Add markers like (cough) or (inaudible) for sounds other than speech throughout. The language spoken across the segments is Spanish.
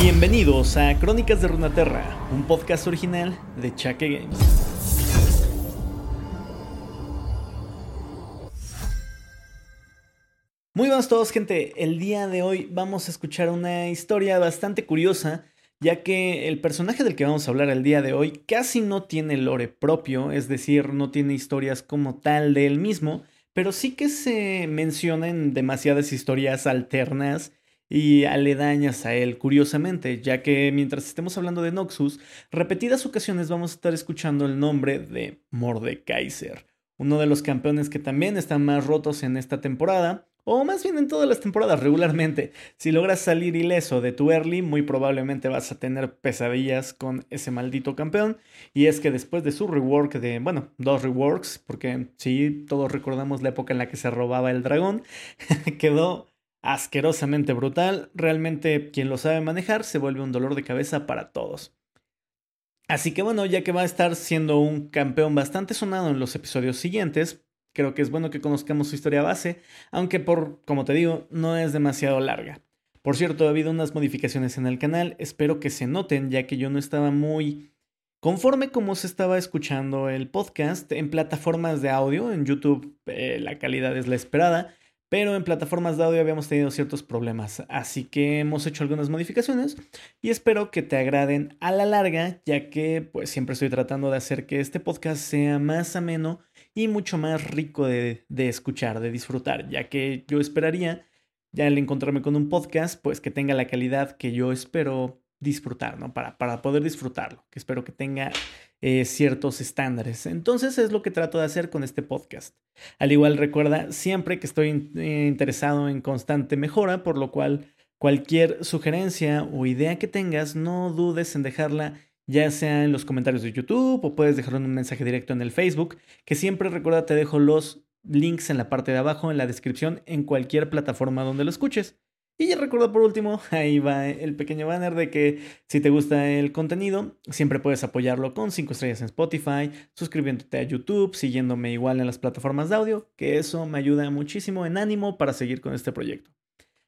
Bienvenidos a Crónicas de Runaterra, un podcast original de Chaque Games. Muy buenos todos gente, el día de hoy vamos a escuchar una historia bastante curiosa, ya que el personaje del que vamos a hablar el día de hoy casi no tiene lore propio, es decir, no tiene historias como tal de él mismo, pero sí que se mencionan demasiadas historias alternas y aledañas a él, curiosamente, ya que mientras estemos hablando de Noxus, repetidas ocasiones vamos a estar escuchando el nombre de Mordekaiser, uno de los campeones que también están más rotos en esta temporada, o más bien en todas las temporadas regularmente. Si logras salir ileso de tu early, muy probablemente vas a tener pesadillas con ese maldito campeón. Y es que después de su rework de, bueno, dos reworks, porque sí, todos recordamos la época en la que se robaba el dragón, (laughs) quedó asquerosamente brutal. Realmente quien lo sabe manejar se vuelve un dolor de cabeza para todos. Así que bueno, ya que va a estar siendo un campeón bastante sonado en los episodios siguientes, creo que es bueno que conozcamos su historia base, aunque por, como te digo, no es demasiado larga. Por cierto, ha habido unas modificaciones en el canal, espero que se noten, ya que yo no estaba muy conforme como se estaba escuchando el podcast en plataformas de audio, en YouTube eh, la calidad es la esperada, pero en plataformas de audio habíamos tenido ciertos problemas, así que hemos hecho algunas modificaciones y espero que te agraden a la larga, ya que pues siempre estoy tratando de hacer que este podcast sea más ameno y mucho más rico de, de escuchar, de disfrutar, ya que yo esperaría ya al encontrarme con un podcast, pues que tenga la calidad que yo espero disfrutar, ¿no? Para, para poder disfrutarlo, que espero que tenga eh, ciertos estándares. Entonces es lo que trato de hacer con este podcast. Al igual recuerda siempre que estoy eh, interesado en constante mejora, por lo cual cualquier sugerencia o idea que tengas, no dudes en dejarla ya sea en los comentarios de YouTube o puedes dejarlo en un mensaje directo en el Facebook, que siempre recuerda te dejo los links en la parte de abajo en la descripción en cualquier plataforma donde lo escuches. Y ya recuerdo por último, (laughs) ahí va el pequeño banner de que si te gusta el contenido, siempre puedes apoyarlo con 5 estrellas en Spotify, suscribiéndote a YouTube, siguiéndome igual en las plataformas de audio, que eso me ayuda muchísimo en ánimo para seguir con este proyecto.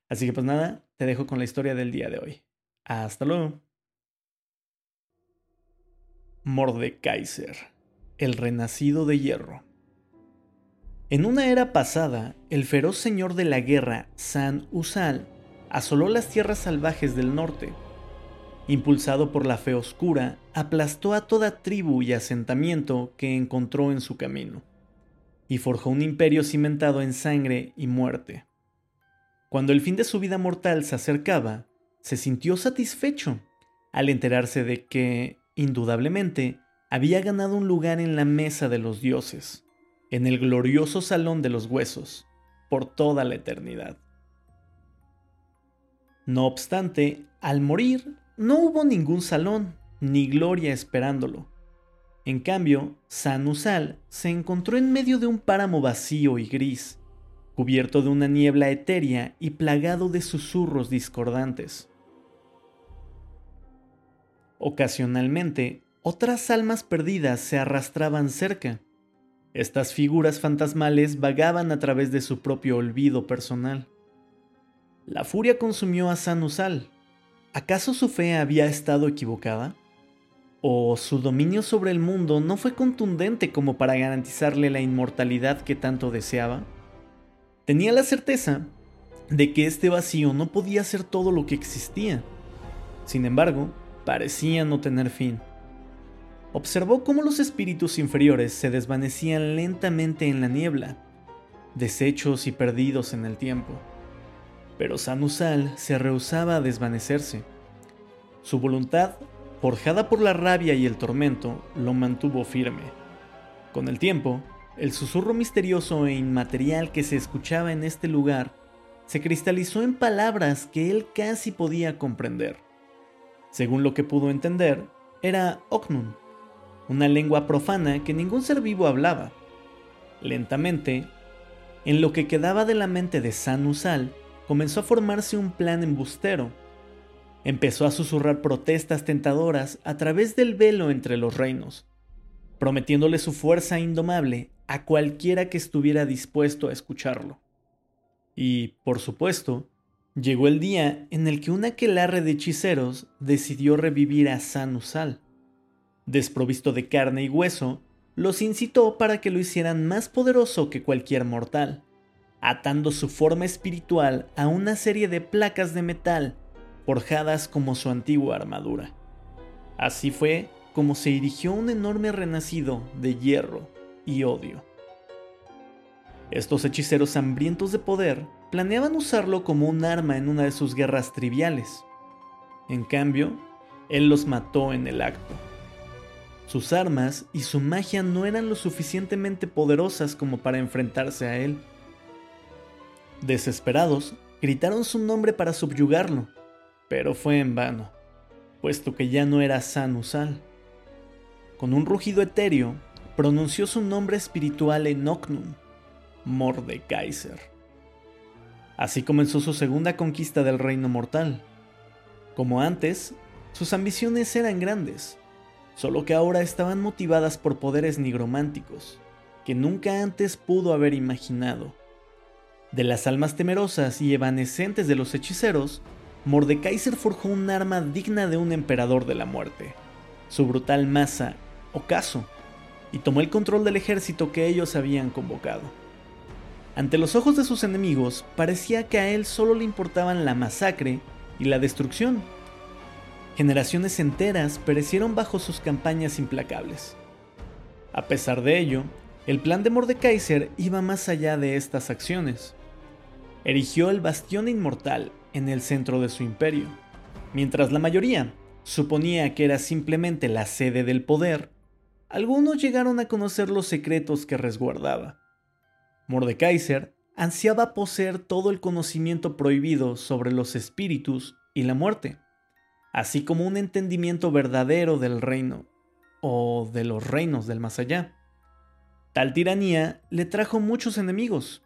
Así que pues nada, te dejo con la historia del día de hoy. Hasta luego. Mordekaiser, el renacido de hierro. En una era pasada, el feroz señor de la guerra, San Usal, asoló las tierras salvajes del norte. Impulsado por la fe oscura, aplastó a toda tribu y asentamiento que encontró en su camino, y forjó un imperio cimentado en sangre y muerte. Cuando el fin de su vida mortal se acercaba, se sintió satisfecho al enterarse de que, indudablemente, había ganado un lugar en la mesa de los dioses, en el glorioso salón de los huesos, por toda la eternidad. No obstante, al morir, no hubo ningún salón ni gloria esperándolo. En cambio, San Usal se encontró en medio de un páramo vacío y gris, cubierto de una niebla etérea y plagado de susurros discordantes. Ocasionalmente, otras almas perdidas se arrastraban cerca. Estas figuras fantasmales vagaban a través de su propio olvido personal. La furia consumió a Sanusal. ¿Acaso su fe había estado equivocada? ¿O su dominio sobre el mundo no fue contundente como para garantizarle la inmortalidad que tanto deseaba? Tenía la certeza de que este vacío no podía ser todo lo que existía. Sin embargo, parecía no tener fin. Observó cómo los espíritus inferiores se desvanecían lentamente en la niebla, deshechos y perdidos en el tiempo pero Sanusal se rehusaba a desvanecerse. Su voluntad, forjada por la rabia y el tormento, lo mantuvo firme. Con el tiempo, el susurro misterioso e inmaterial que se escuchaba en este lugar se cristalizó en palabras que él casi podía comprender. Según lo que pudo entender, era Oknun, una lengua profana que ningún ser vivo hablaba. Lentamente, en lo que quedaba de la mente de Sanusal, comenzó a formarse un plan embustero. Empezó a susurrar protestas tentadoras a través del velo entre los reinos, prometiéndole su fuerza indomable a cualquiera que estuviera dispuesto a escucharlo. Y, por supuesto, Llegó el día en el que un aquelarre de hechiceros decidió revivir a Sanusal. Desprovisto de carne y hueso, los incitó para que lo hicieran más poderoso que cualquier mortal, atando su forma espiritual a una serie de placas de metal forjadas como su antigua armadura. Así fue como se erigió un enorme renacido de hierro y odio. Estos hechiceros hambrientos de poder planeaban usarlo como un arma en una de sus guerras triviales. En cambio, él los mató en el acto. Sus armas y su magia no eran lo suficientemente poderosas como para enfrentarse a él. Desesperados, gritaron su nombre para subyugarlo, pero fue en vano, puesto que ya no era Sanusal. Con un rugido etéreo, pronunció su nombre espiritual en Oknum, Mordekaiser. Así comenzó su segunda conquista del reino mortal. Como antes, sus ambiciones eran grandes, solo que ahora estaban motivadas por poderes nigrománticos, que nunca antes pudo haber imaginado. De las almas temerosas y evanescentes de los hechiceros, Mordekaiser forjó un arma digna de un emperador de la muerte, su brutal masa, Ocaso, y tomó el control del ejército que ellos habían convocado. Ante los ojos de sus enemigos, parecía que a él solo le importaban la masacre y la destrucción, Generaciones enteras perecieron bajo sus campañas implacables. A pesar de ello, el plan de Mordekaiser iba más allá de estas acciones. Erigió el bastión inmortal en el centro de su imperio. Mientras la mayoría suponía que era simplemente la sede del poder, algunos llegaron a conocer los secretos que resguardaba. Mordekaiser ansiaba poseer todo el conocimiento prohibido sobre los espíritus y la muerte así como un entendimiento verdadero del reino o de los reinos del más allá. Tal tiranía le trajo muchos enemigos.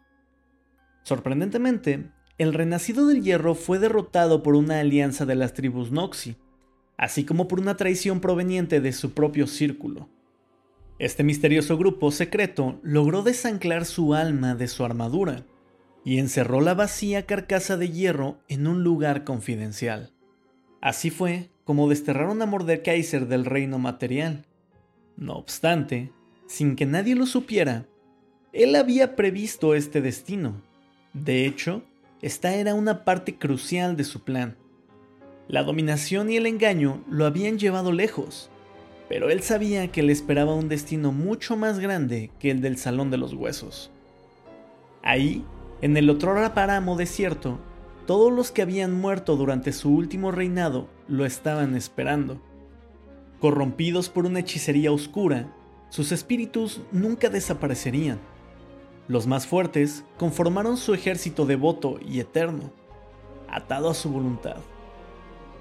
Sorprendentemente, el renacido del hierro fue derrotado por una alianza de las tribus Noxi, así como por una traición proveniente de su propio círculo. Este misterioso grupo secreto logró desanclar su alma de su armadura y encerró la vacía carcasa de hierro en un lugar confidencial. Así fue como desterraron a Mordekaiser del reino material. No obstante, sin que nadie lo supiera, él había previsto este destino. De hecho, esta era una parte crucial de su plan. La dominación y el engaño lo habían llevado lejos, pero él sabía que le esperaba un destino mucho más grande que el del Salón de los Huesos. Ahí, en el otro páramo desierto, todos los que habían muerto durante su último reinado lo estaban esperando. Corrompidos por una hechicería oscura, sus espíritus nunca desaparecerían. Los más fuertes conformaron su ejército devoto y eterno, atado a su voluntad.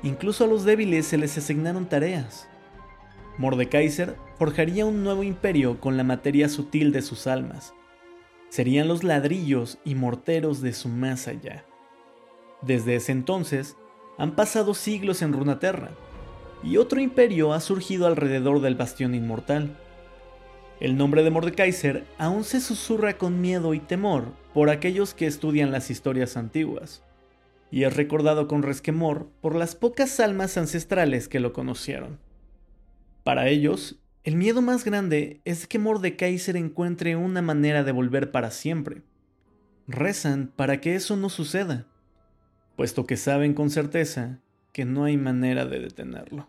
Incluso a los débiles se les asignaron tareas. Mordekaiser forjaría un nuevo imperio con la materia sutil de sus almas. Serían los ladrillos y morteros de su más allá. Desde ese entonces, han pasado siglos en Runaterra, y otro imperio ha surgido alrededor del bastión inmortal. El nombre de Mordekaiser aún se susurra con miedo y temor por aquellos que estudian las historias antiguas, y es recordado con resquemor por las pocas almas ancestrales que lo conocieron. Para ellos, el miedo más grande es que Mordekaiser encuentre una manera de volver para siempre. Rezan para que eso no suceda puesto que saben con certeza que no hay manera de detenerlo.